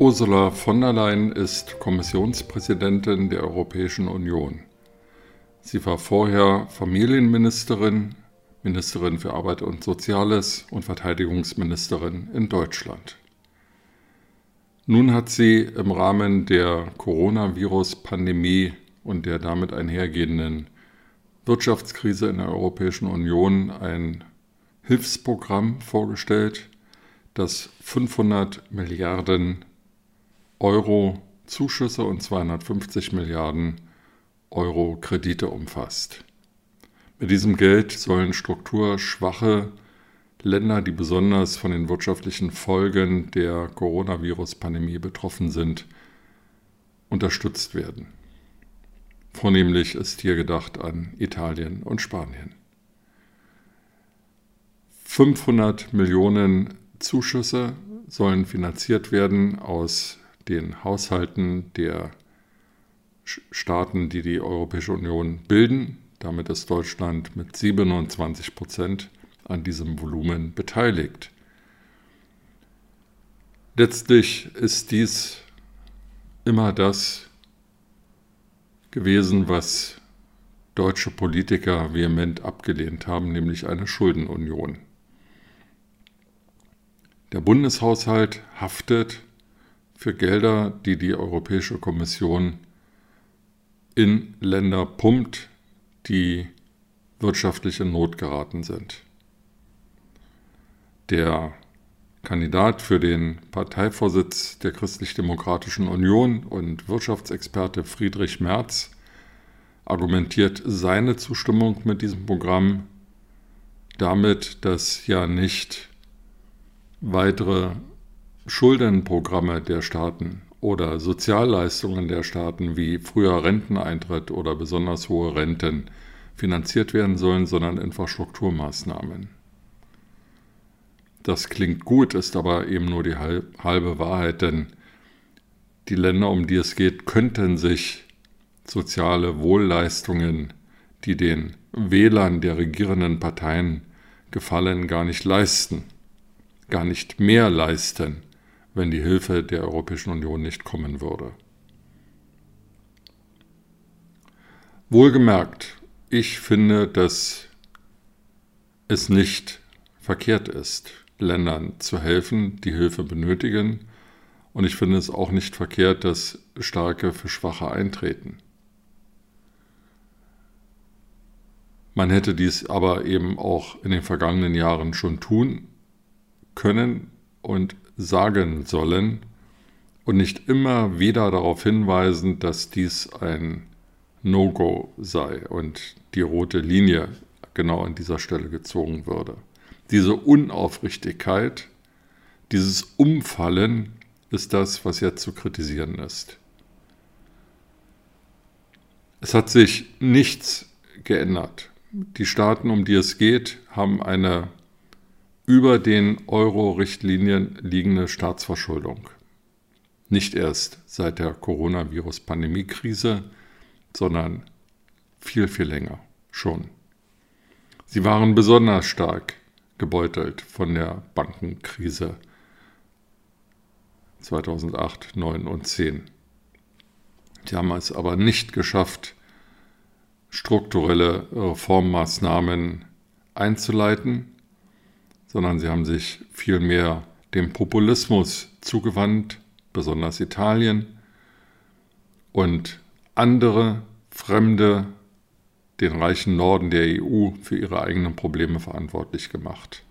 Ursula von der Leyen ist Kommissionspräsidentin der Europäischen Union. Sie war vorher Familienministerin, Ministerin für Arbeit und Soziales und Verteidigungsministerin in Deutschland. Nun hat sie im Rahmen der Coronavirus-Pandemie und der damit einhergehenden Wirtschaftskrise in der Europäischen Union ein Hilfsprogramm vorgestellt, das 500 Milliarden Euro Zuschüsse und 250 Milliarden Euro Kredite umfasst. Mit diesem Geld sollen strukturschwache Länder, die besonders von den wirtschaftlichen Folgen der Coronavirus-Pandemie betroffen sind, unterstützt werden. Vornehmlich ist hier gedacht an Italien und Spanien. 500 Millionen Zuschüsse sollen finanziert werden aus den Haushalten der Staaten, die die Europäische Union bilden. Damit ist Deutschland mit 27 Prozent an diesem Volumen beteiligt. Letztlich ist dies immer das gewesen, was deutsche Politiker vehement abgelehnt haben, nämlich eine Schuldenunion. Der Bundeshaushalt haftet für Gelder, die die Europäische Kommission in Länder pumpt, die wirtschaftlich in Not geraten sind. Der Kandidat für den Parteivorsitz der Christlich-Demokratischen Union und Wirtschaftsexperte Friedrich Merz argumentiert seine Zustimmung mit diesem Programm damit, dass ja nicht weitere Schuldenprogramme der Staaten oder Sozialleistungen der Staaten wie früher Renteneintritt oder besonders hohe Renten finanziert werden sollen, sondern Infrastrukturmaßnahmen. Das klingt gut, ist aber eben nur die halbe Wahrheit, denn die Länder, um die es geht, könnten sich soziale Wohlleistungen, die den Wählern der regierenden Parteien gefallen, gar nicht leisten, gar nicht mehr leisten wenn die Hilfe der Europäischen Union nicht kommen würde. Wohlgemerkt, ich finde, dass es nicht verkehrt ist, Ländern zu helfen, die Hilfe benötigen. Und ich finde es auch nicht verkehrt, dass Starke für Schwache eintreten. Man hätte dies aber eben auch in den vergangenen Jahren schon tun können und sagen sollen und nicht immer wieder darauf hinweisen, dass dies ein No-Go sei und die rote Linie genau an dieser Stelle gezogen würde. Diese Unaufrichtigkeit, dieses Umfallen ist das, was jetzt zu kritisieren ist. Es hat sich nichts geändert. Die Staaten, um die es geht, haben eine über den Euro-Richtlinien liegende Staatsverschuldung. Nicht erst seit der Coronavirus-Pandemie-Krise, sondern viel, viel länger schon. Sie waren besonders stark gebeutelt von der Bankenkrise 2008, 9 und 10. Sie haben es aber nicht geschafft, strukturelle Reformmaßnahmen einzuleiten sondern sie haben sich vielmehr dem Populismus zugewandt, besonders Italien, und andere Fremde den reichen Norden der EU für ihre eigenen Probleme verantwortlich gemacht.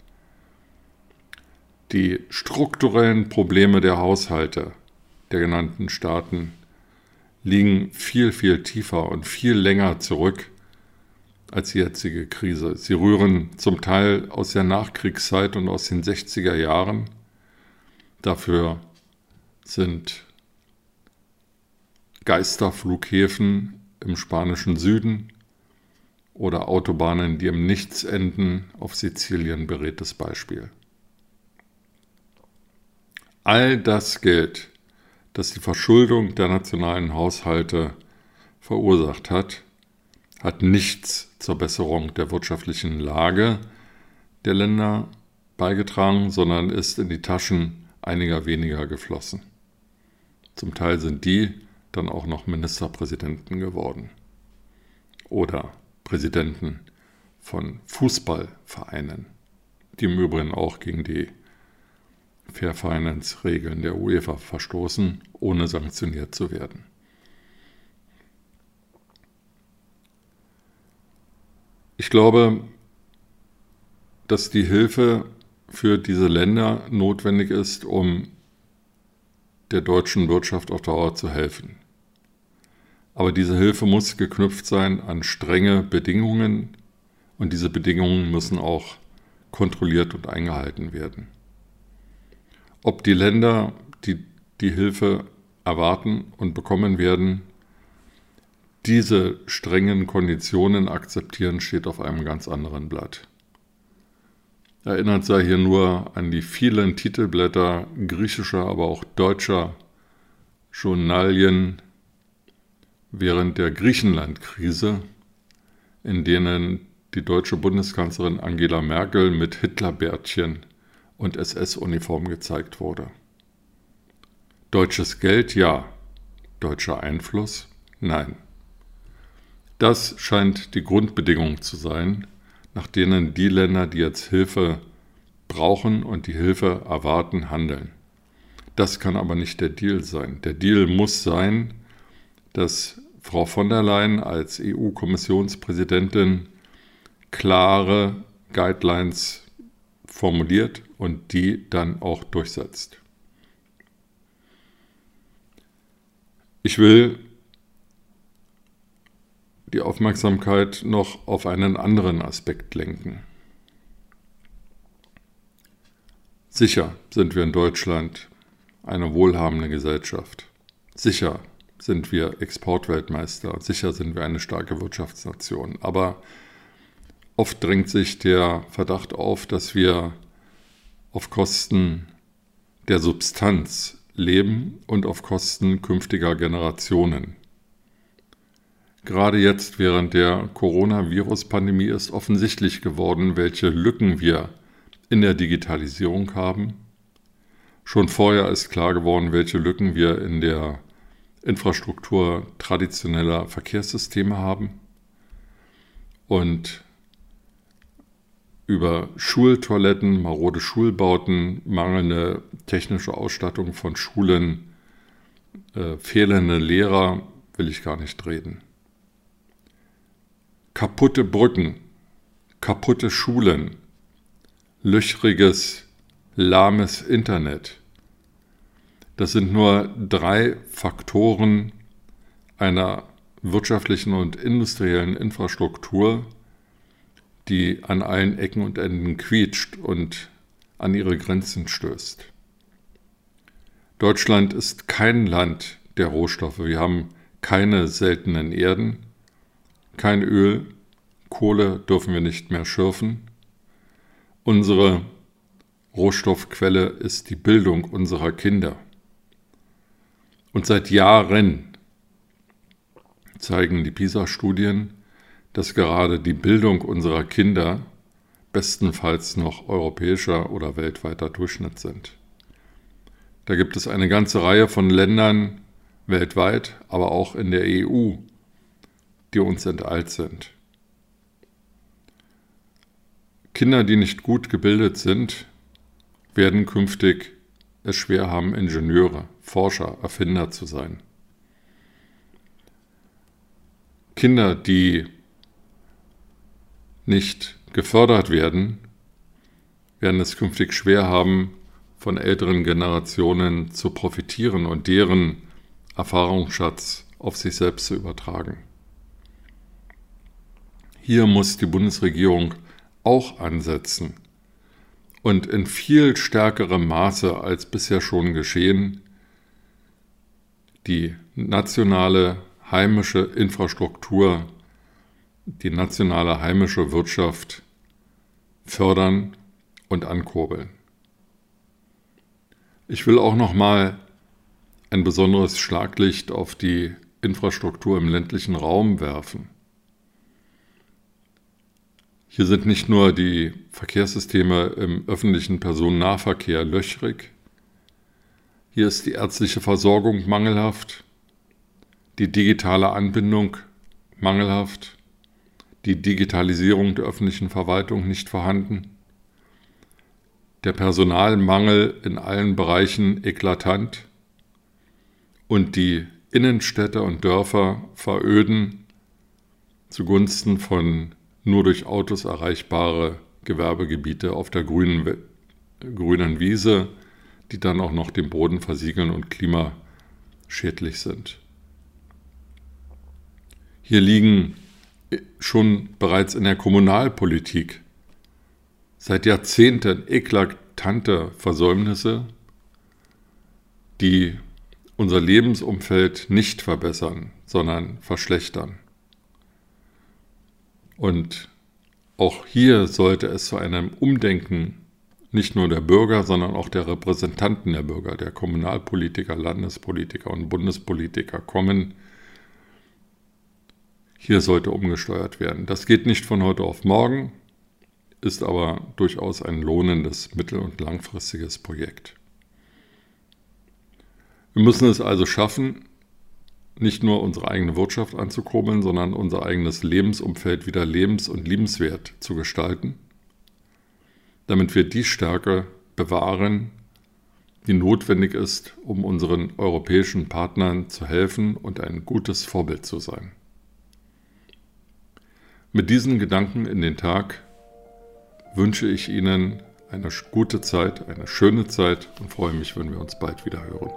Die strukturellen Probleme der Haushalte der genannten Staaten liegen viel, viel tiefer und viel länger zurück als die jetzige Krise. Sie rühren zum Teil aus der Nachkriegszeit und aus den 60er Jahren. Dafür sind Geisterflughäfen im spanischen Süden oder Autobahnen, die im Nichts enden, auf Sizilien beredtes Beispiel. All das Geld, das die Verschuldung der nationalen Haushalte verursacht hat, hat nichts zur Besserung der wirtschaftlichen Lage der Länder beigetragen, sondern ist in die Taschen einiger weniger geflossen. Zum Teil sind die dann auch noch Ministerpräsidenten geworden oder Präsidenten von Fußballvereinen, die im Übrigen auch gegen die Fair Finance-Regeln der UEFA verstoßen, ohne sanktioniert zu werden. Ich glaube, dass die Hilfe für diese Länder notwendig ist, um der deutschen Wirtschaft auf Dauer zu helfen. Aber diese Hilfe muss geknüpft sein an strenge Bedingungen und diese Bedingungen müssen auch kontrolliert und eingehalten werden. Ob die Länder, die die Hilfe erwarten und bekommen werden, diese strengen Konditionen akzeptieren, steht auf einem ganz anderen Blatt. Erinnert sei hier nur an die vielen Titelblätter griechischer, aber auch deutscher Journalien während der Griechenland-Krise, in denen die deutsche Bundeskanzlerin Angela Merkel mit Hitlerbärtchen und SS-Uniform gezeigt wurde. Deutsches Geld ja, deutscher Einfluss nein. Das scheint die Grundbedingung zu sein, nach denen die Länder, die jetzt Hilfe brauchen und die Hilfe erwarten, handeln. Das kann aber nicht der Deal sein. Der Deal muss sein, dass Frau von der Leyen als EU-Kommissionspräsidentin klare Guidelines formuliert und die dann auch durchsetzt. Ich will die Aufmerksamkeit noch auf einen anderen Aspekt lenken. Sicher sind wir in Deutschland eine wohlhabende Gesellschaft. Sicher sind wir Exportweltmeister. Sicher sind wir eine starke Wirtschaftsnation. Aber oft drängt sich der Verdacht auf, dass wir auf Kosten der Substanz leben und auf Kosten künftiger Generationen. Gerade jetzt während der Coronavirus-Pandemie ist offensichtlich geworden, welche Lücken wir in der Digitalisierung haben. Schon vorher ist klar geworden, welche Lücken wir in der Infrastruktur traditioneller Verkehrssysteme haben. Und über Schultoiletten, marode Schulbauten, mangelnde technische Ausstattung von Schulen, äh, fehlende Lehrer will ich gar nicht reden kaputte Brücken, kaputte Schulen, löchriges, lahmes Internet. Das sind nur drei Faktoren einer wirtschaftlichen und industriellen Infrastruktur, die an allen Ecken und Enden quietscht und an ihre Grenzen stößt. Deutschland ist kein Land der Rohstoffe. Wir haben keine seltenen Erden. Kein Öl, Kohle dürfen wir nicht mehr schürfen. Unsere Rohstoffquelle ist die Bildung unserer Kinder. Und seit Jahren zeigen die PISA-Studien, dass gerade die Bildung unserer Kinder bestenfalls noch europäischer oder weltweiter Durchschnitt sind. Da gibt es eine ganze Reihe von Ländern weltweit, aber auch in der EU, die uns enteilt sind. Kinder, die nicht gut gebildet sind, werden künftig es schwer haben, Ingenieure, Forscher, Erfinder zu sein. Kinder, die nicht gefördert werden, werden es künftig schwer haben, von älteren Generationen zu profitieren und deren Erfahrungsschatz auf sich selbst zu übertragen. Hier muss die Bundesregierung auch ansetzen und in viel stärkerem Maße als bisher schon geschehen die nationale heimische Infrastruktur, die nationale heimische Wirtschaft fördern und ankurbeln. Ich will auch noch mal ein besonderes Schlaglicht auf die Infrastruktur im ländlichen Raum werfen. Hier sind nicht nur die Verkehrssysteme im öffentlichen Personennahverkehr löchrig, hier ist die ärztliche Versorgung mangelhaft, die digitale Anbindung mangelhaft, die Digitalisierung der öffentlichen Verwaltung nicht vorhanden, der Personalmangel in allen Bereichen eklatant und die Innenstädte und Dörfer veröden zugunsten von nur durch Autos erreichbare Gewerbegebiete auf der grünen, grünen Wiese, die dann auch noch den Boden versiegeln und klimaschädlich sind. Hier liegen schon bereits in der Kommunalpolitik seit Jahrzehnten eklatante Versäumnisse, die unser Lebensumfeld nicht verbessern, sondern verschlechtern. Und auch hier sollte es zu einem Umdenken nicht nur der Bürger, sondern auch der Repräsentanten der Bürger, der Kommunalpolitiker, Landespolitiker und Bundespolitiker kommen. Hier sollte umgesteuert werden. Das geht nicht von heute auf morgen, ist aber durchaus ein lohnendes mittel- und langfristiges Projekt. Wir müssen es also schaffen, nicht nur unsere eigene Wirtschaft anzukurbeln, sondern unser eigenes Lebensumfeld wieder lebens- und liebenswert zu gestalten, damit wir die Stärke bewahren, die notwendig ist, um unseren europäischen Partnern zu helfen und ein gutes Vorbild zu sein. Mit diesen Gedanken in den Tag wünsche ich Ihnen eine gute Zeit, eine schöne Zeit und freue mich, wenn wir uns bald wieder hören.